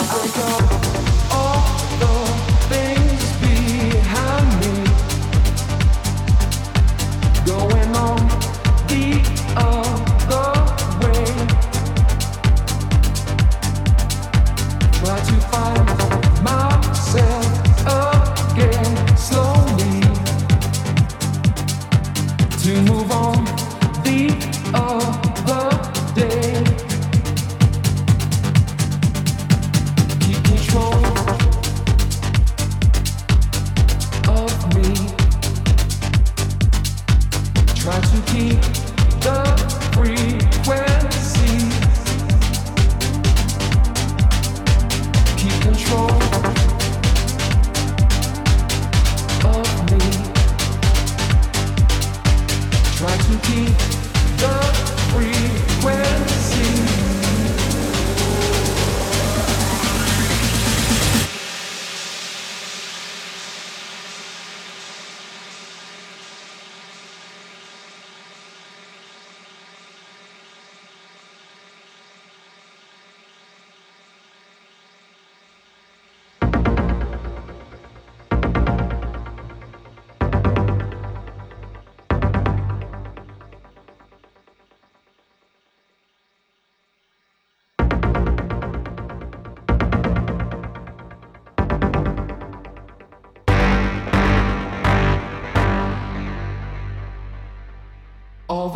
All